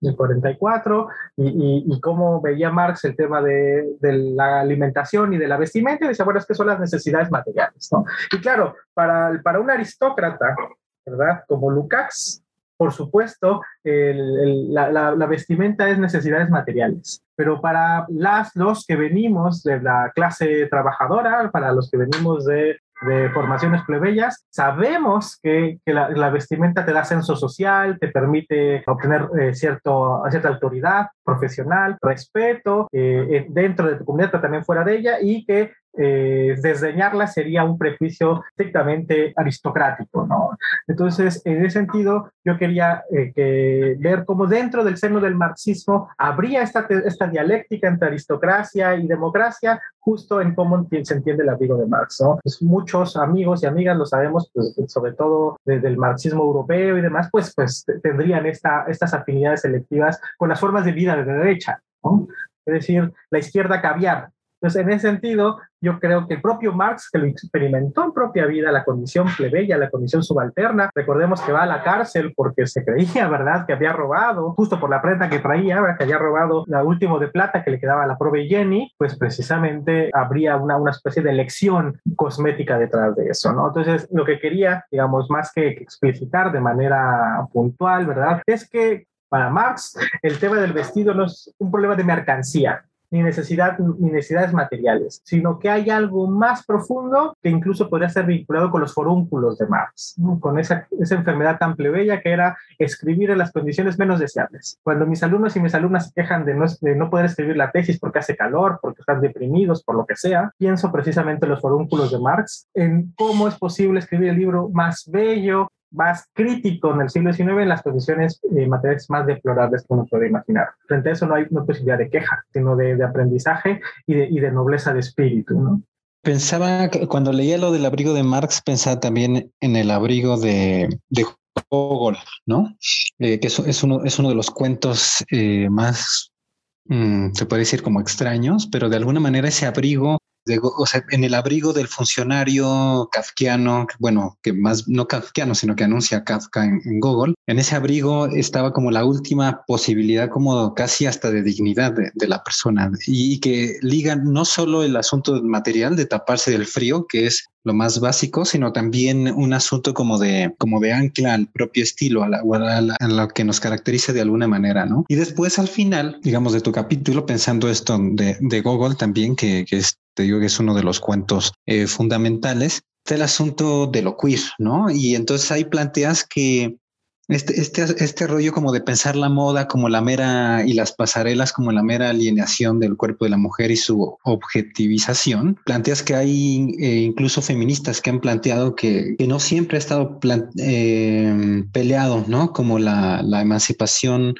Speaker 3: del 44 y, y, cómo veía Marx el tema de, de, la alimentación y de la vestimenta y decía, bueno, es que son las necesidades materiales, ¿no? Y claro, para, para un aristócrata, ¿verdad? Como Lukács, por supuesto, la, vestimenta es necesidades materiales, pero para las, los que venimos de la clase trabajadora, para los que venimos de formaciones plebeyas, sabemos que, la, vestimenta te da ascenso social, te permite obtener eh, cierto, cierta autoridad profesional, respeto eh, dentro de tu comunidad, pero también fuera de ella, y que eh, desdeñarla sería un prejuicio estrictamente aristocrático, ¿no? Entonces, en ese sentido, yo quería eh, que ver cómo dentro del seno del marxismo habría esta, esta dialéctica entre aristocracia y democracia, justo en cómo se entiende el abrigo de Marx. Pues muchos amigos y amigas lo sabemos, pues, sobre todo desde el marxismo europeo y demás, pues, pues tendrían esta, estas afinidades selectivas con las formas de vida de derecha, ¿no? Es decir, la izquierda caviar, entonces, en ese sentido, yo creo que el propio Marx, que lo experimentó en propia vida, la condición plebeya, la condición subalterna, recordemos que va a la cárcel porque se creía, ¿verdad?, que había robado, justo por la prenda que traía, que había robado la última de plata que le quedaba a la prove Jenny, pues precisamente habría una, una especie de lección cosmética detrás de eso, ¿no? Entonces, lo que quería, digamos, más que explicitar de manera puntual, ¿verdad?, es que para Marx el tema del vestido no es un problema de mercancía, ni, necesidad, ni necesidades materiales, sino que hay algo más profundo que incluso podría ser vinculado con los forúnculos de Marx, con esa, esa enfermedad tan plebeya que era escribir en las condiciones menos deseables. Cuando mis alumnos y mis alumnas se quejan de no, de no poder escribir la tesis porque hace calor, porque están deprimidos, por lo que sea, pienso precisamente en los forúnculos de Marx, en cómo es posible escribir el libro más bello, más crítico en el siglo XIX en las condiciones eh, materiales más deplorables que uno puede imaginar. Frente a eso no hay no posibilidad de queja, sino de, aprendizaje y de, nobleza de espíritu. ¿no?
Speaker 4: Pensaba, cuando leía lo del abrigo de Marx, pensaba también en el abrigo de, de Gogol, ¿no? Eh, que es, es, uno, de los cuentos eh, más, mmm, se puede decir como extraños, pero de alguna manera ese abrigo de, o sea, en el abrigo del funcionario kafkiano, bueno, que más no kafkiano, sino que anuncia Kafka en, Google, en ese abrigo estaba como la última posibilidad, como casi hasta de dignidad de, la persona, y, y, que liga no solo el asunto material de taparse del frío, que es lo más básico, sino también un asunto como de, como de ancla al propio estilo, a, la, a, la, a lo que nos caracteriza de alguna manera, ¿no? Y después al final, digamos, de tu capítulo, pensando esto de, de Google también, que, que es, te digo que es uno de los cuentos eh, fundamentales, está el asunto de lo queer, ¿no? Y entonces ahí planteas que este, este, este rollo como de pensar la moda como la mera y las pasarelas como la mera alienación del cuerpo de la mujer y su objetivización, planteas que hay eh, incluso feministas que han planteado que, que no siempre ha estado eh, peleado, ¿no? Como la, la emancipación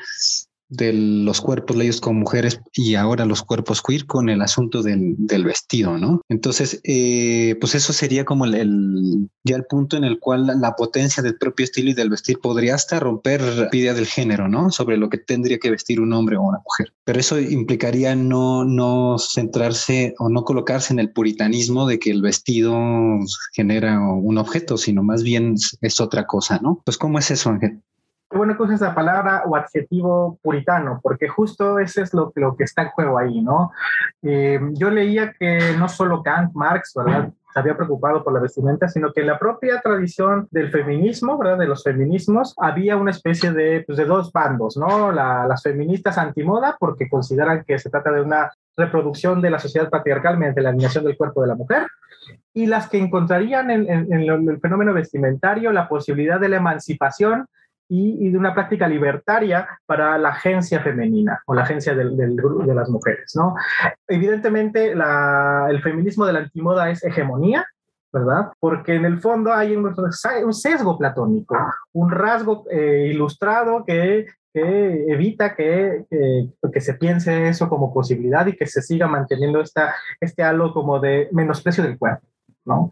Speaker 4: de los cuerpos leídos con mujeres y ahora los cuerpos queer con el asunto del, del vestido, ¿no? Entonces, eh, pues eso sería como el, ya el punto en el cual la, la, potencia del propio estilo y del vestir podría hasta romper la idea del género, ¿no? Sobre lo que tendría que vestir un hombre o una mujer. Pero eso implicaría no, no centrarse o no colocarse en el puritanismo de que el vestido genera un objeto, sino más bien es otra cosa, ¿no? Pues, ¿cómo es eso, Ángel?
Speaker 3: Qué bueno que uses la palabra o adjetivo puritano, porque justo ese es lo, lo que está en juego ahí, ¿no? Eh, yo leía que no solo Kant, Marx, ¿verdad? se había preocupado por la vestimenta, sino que en la propia tradición del feminismo, ¿verdad? De los feminismos, había una especie de, pues, de dos bandos, ¿no? La, las feministas antimoda, porque consideran que se trata de una reproducción de la sociedad patriarcal mediante la alineación del cuerpo de la mujer, y las que encontrarían en, en, en el fenómeno vestimentario la posibilidad de la emancipación y, y, de una práctica libertaria para la agencia femenina o la agencia del, del, de las mujeres. ¿no? Evidentemente, la, el feminismo de la antimoda es hegemonía, ¿verdad? Porque en el fondo hay un, sesgo platónico, un rasgo eh, ilustrado que, que evita que, que, que, se piense eso como posibilidad y que se siga manteniendo esta, este halo como de menosprecio del cuerpo. ¿No?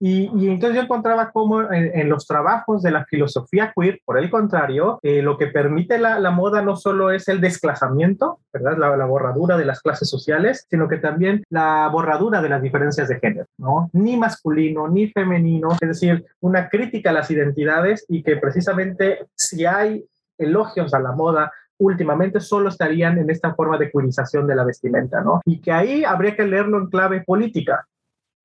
Speaker 3: Y, entonces yo encontraba como en, los trabajos de la filosofía queer, por el contrario, eh, lo que permite la, moda no solo es el desclasamiento, ¿verdad? La, la, borradura de las clases sociales, sino que también la borradura de las diferencias de género, ¿no? Ni masculino, ni femenino, es decir, una crítica a las identidades y que precisamente si hay elogios a la moda últimamente solo estarían en esta forma de queerización de la vestimenta, ¿no? Y que ahí habría que leerlo en clave política,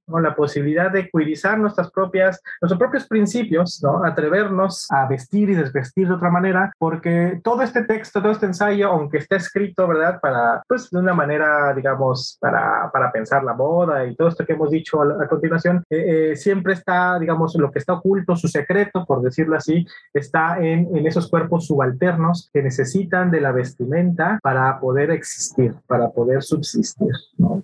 Speaker 3: ¿no? la posibilidad de cuirizar nuestras propias, nuestros propios principios, ¿no? atrevernos a vestir y desvestir de otra manera, porque todo este texto, todo este ensayo, aunque está escrito, ¿verdad? Para, pues, de una manera, digamos, para, para pensar la moda y todo esto que hemos dicho a, continuación, eh, eh, siempre está, digamos, lo que está oculto, su secreto, por decirlo así, está en, en esos cuerpos subalternos que necesitan de la vestimenta para poder existir, para poder subsistir, ¿no?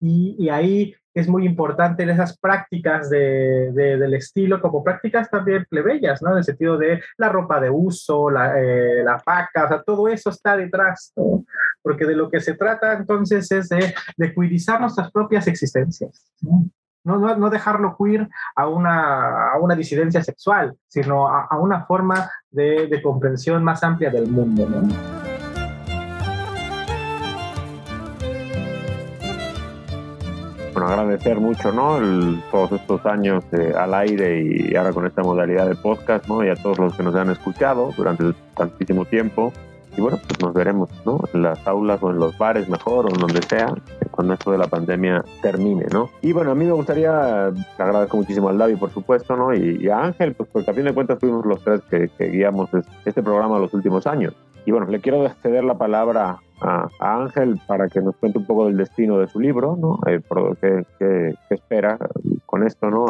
Speaker 3: Y, y, ahí es muy importante en esas prácticas de, del estilo, como prácticas también plebeyas, ¿no? En el sentido de la ropa de uso, la, eh, la paca, o sea, todo eso está detrás, ¿no? Porque de lo que se trata entonces es de, de cuidizar nuestras propias existencias, ¿no? No, no, dejarlo queer a una, a una disidencia sexual, sino a, a una forma de, de comprensión más amplia del mundo, ¿no?
Speaker 2: Agradecer mucho, ¿no? todos estos años al aire y ahora con esta modalidad de podcast, ¿no? Y a todos los que nos han escuchado durante tantísimo tiempo. Y bueno, pues nos veremos, ¿no? En las aulas o en los bares mejor o en donde sea, cuando esto de la pandemia termine, ¿no? Y bueno, a mí me gustaría, agradezco muchísimo al David, por supuesto, ¿no? Y, a Ángel, pues porque a fin de cuentas fuimos los tres que, que guiamos este programa los últimos años. Y bueno, le quiero ceder la palabra a, Ángel para que nos cuente un poco del destino de su libro, ¿no? Eh, qué, espera con esto, ¿no?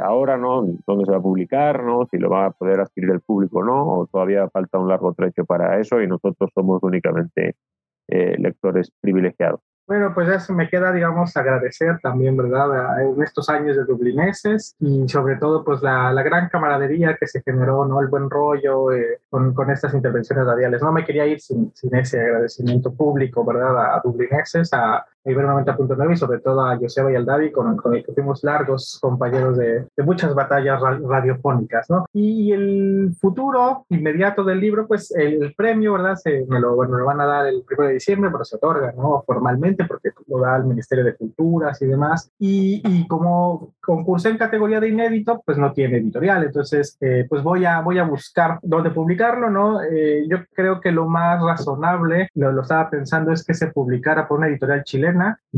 Speaker 2: ahora, ¿no? ¿Dónde se va a publicar, ¿no? Si lo va a poder adquirir el público, ¿no? O todavía falta un largo trecho para eso y nosotros somos únicamente eh, lectores privilegiados.
Speaker 3: Bueno, pues eso me queda, digamos, agradecer también, ¿verdad? En estos años de dublineses y sobre todo, pues la, gran camaradería que se generó, ¿no? El buen rollo eh, con, estas intervenciones radiales. No me quería ir sin, sin ese agradecimiento público, ¿verdad? A dublineses, a, Ibero 90.9 y sobre todo a Joseba y al David, con, con el que fuimos largos compañeros de, de muchas batallas radiofónicas, ¿no? Y el futuro inmediato del libro, pues el, premio, ¿verdad? Se, me, lo, bueno, me lo van a dar el 1 de diciembre, pero se otorga, ¿no? Formalmente, porque lo da el Ministerio de Culturas y demás. Y, y como concursé en categoría de inédito, pues no tiene editorial, entonces, eh, pues voy a, voy a buscar dónde publicarlo, ¿no? Eh, yo creo que lo más razonable, lo, lo estaba pensando, es que se publicara por una editorial chilena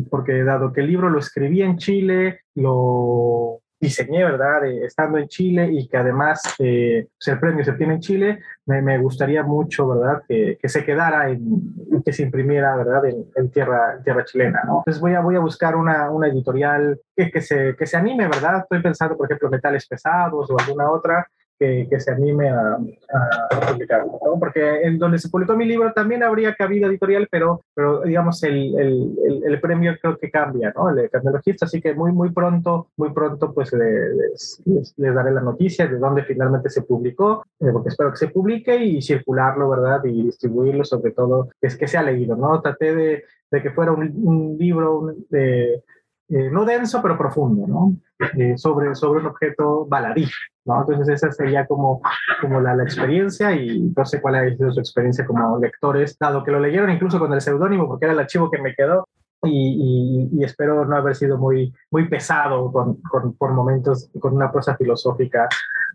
Speaker 3: porque dado que el libro lo escribí en Chile, lo diseñé, ¿verdad? estando en Chile y que además eh, pues, el premio se tiene en Chile, me, gustaría mucho, ¿verdad? Que, que, se quedara en, que se imprimiera, ¿verdad? En, tierra, tierra chilena, ¿no? Entonces voy a, voy a buscar una, una editorial que, que, se, que se anime, ¿verdad? Estoy pensando, por ejemplo, Metales Pesados o alguna otra que, se anime a, a publicarlo, ¿no? Porque en donde se publicó mi libro también habría cabido editorial, pero, pero digamos, el, el, el, premio creo que cambia, ¿no? El cambio así que muy, muy pronto, muy pronto, pues les, les, daré la noticia de dónde finalmente se publicó, eh, porque espero que se publique y circularlo, ¿verdad? Y distribuirlo, sobre todo, que es que sea leído, ¿no? Traté de, de que fuera un, un libro de eh, no denso, pero profundo, ¿no? Eh, sobre, sobre un objeto baladí, ¿no? Entonces esa sería como, como la, la, experiencia y no sé cuál ha sido su experiencia como lectores, dado que lo leyeron incluso con el seudónimo, porque era el archivo que me quedó, y, y, espero no haber sido muy, muy pesado con, con, por momentos con una prosa filosófica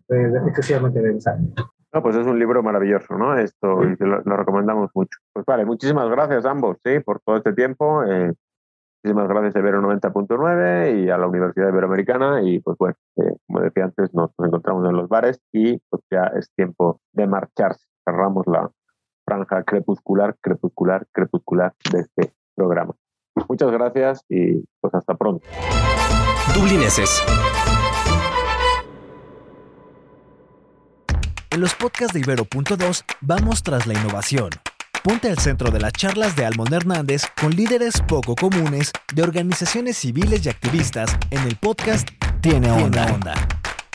Speaker 3: eh, excesivamente densa.
Speaker 2: No, pues es un libro maravilloso, ¿no? Esto lo, lo, recomendamos mucho. Pues vale, muchísimas gracias a ambos, sí, por todo este tiempo. Eh, Muchísimas gracias a Ibero 90.9 y a la Universidad Iberoamericana. Y pues bueno, eh, como decía antes, nos, encontramos en los bares y pues ya es tiempo de marcharse. Cerramos la franja crepuscular, crepuscular, crepuscular de este programa. Muchas gracias y pues hasta pronto.
Speaker 5: Dublineses. En los podcasts de Ibero.2 vamos tras la innovación Ponte al centro de las charlas de Almond Hernández con líderes poco comunes de organizaciones civiles y activistas en el podcast Tiene Onda. Onda.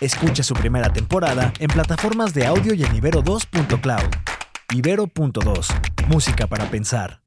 Speaker 5: Escucha su primera temporada en plataformas de audio y en Ibero2.cloud. Ibero.2. Música para pensar.